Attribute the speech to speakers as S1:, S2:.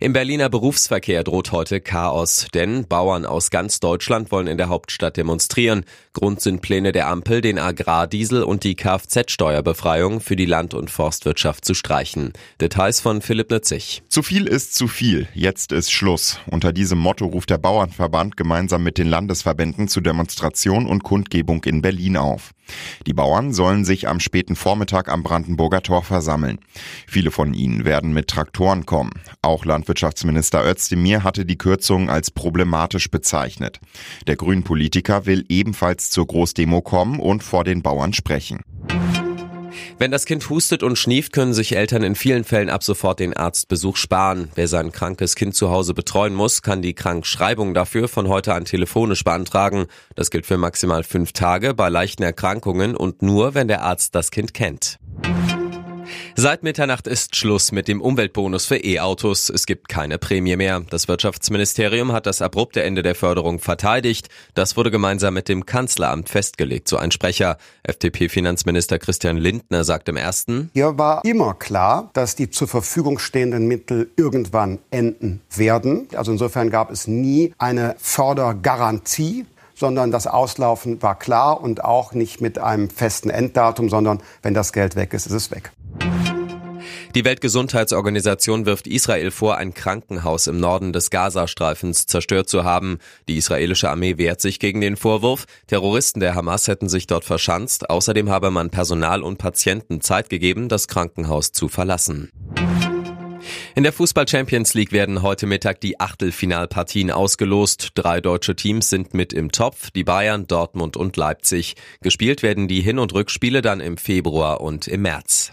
S1: Im Berliner Berufsverkehr droht heute Chaos, denn Bauern aus ganz Deutschland wollen in der Hauptstadt demonstrieren. Grund sind Pläne der Ampel, den Agrardiesel und die Kfz-Steuerbefreiung für die Land- und Forstwirtschaft zu streichen. Details von Philipp Nützig.
S2: Zu viel ist zu viel. Jetzt ist Schluss. Unter diesem Motto ruft der Bauernverband gemeinsam mit den Landesverbänden zu Demonstration und Kundgebung in Berlin auf. Die Bauern sollen sich am späten Vormittag am Brandenburger Tor versammeln. Viele von ihnen werden mit Traktoren kommen. Auch Landwirtschaftsminister Özdemir hatte die Kürzung als problematisch bezeichnet. Der Grünpolitiker will ebenfalls zur Großdemo kommen und vor den Bauern sprechen.
S1: Wenn das Kind hustet und schnieft, können sich Eltern in vielen Fällen ab sofort den Arztbesuch sparen. Wer sein krankes Kind zu Hause betreuen muss, kann die Krankschreibung dafür von heute an telefonisch beantragen. Das gilt für maximal fünf Tage bei leichten Erkrankungen und nur, wenn der Arzt das Kind kennt. Seit Mitternacht ist Schluss mit dem Umweltbonus für E-Autos. Es gibt keine Prämie mehr. Das Wirtschaftsministerium hat das abrupte Ende der Förderung verteidigt. Das wurde gemeinsam mit dem Kanzleramt festgelegt, so ein Sprecher. FDP-Finanzminister Christian Lindner sagt im ersten.
S3: Hier war immer klar, dass die zur Verfügung stehenden Mittel irgendwann enden werden. Also insofern gab es nie eine Fördergarantie sondern das Auslaufen war klar und auch nicht mit einem festen Enddatum, sondern wenn das Geld weg ist, ist es weg.
S1: Die Weltgesundheitsorganisation wirft Israel vor, ein Krankenhaus im Norden des Gazastreifens zerstört zu haben. Die israelische Armee wehrt sich gegen den Vorwurf. Terroristen der Hamas hätten sich dort verschanzt. Außerdem habe man Personal und Patienten Zeit gegeben, das Krankenhaus zu verlassen. In der Fußball Champions League werden heute Mittag die Achtelfinalpartien ausgelost. Drei deutsche Teams sind mit im Topf, die Bayern, Dortmund und Leipzig. Gespielt werden die Hin- und Rückspiele dann im Februar und im März.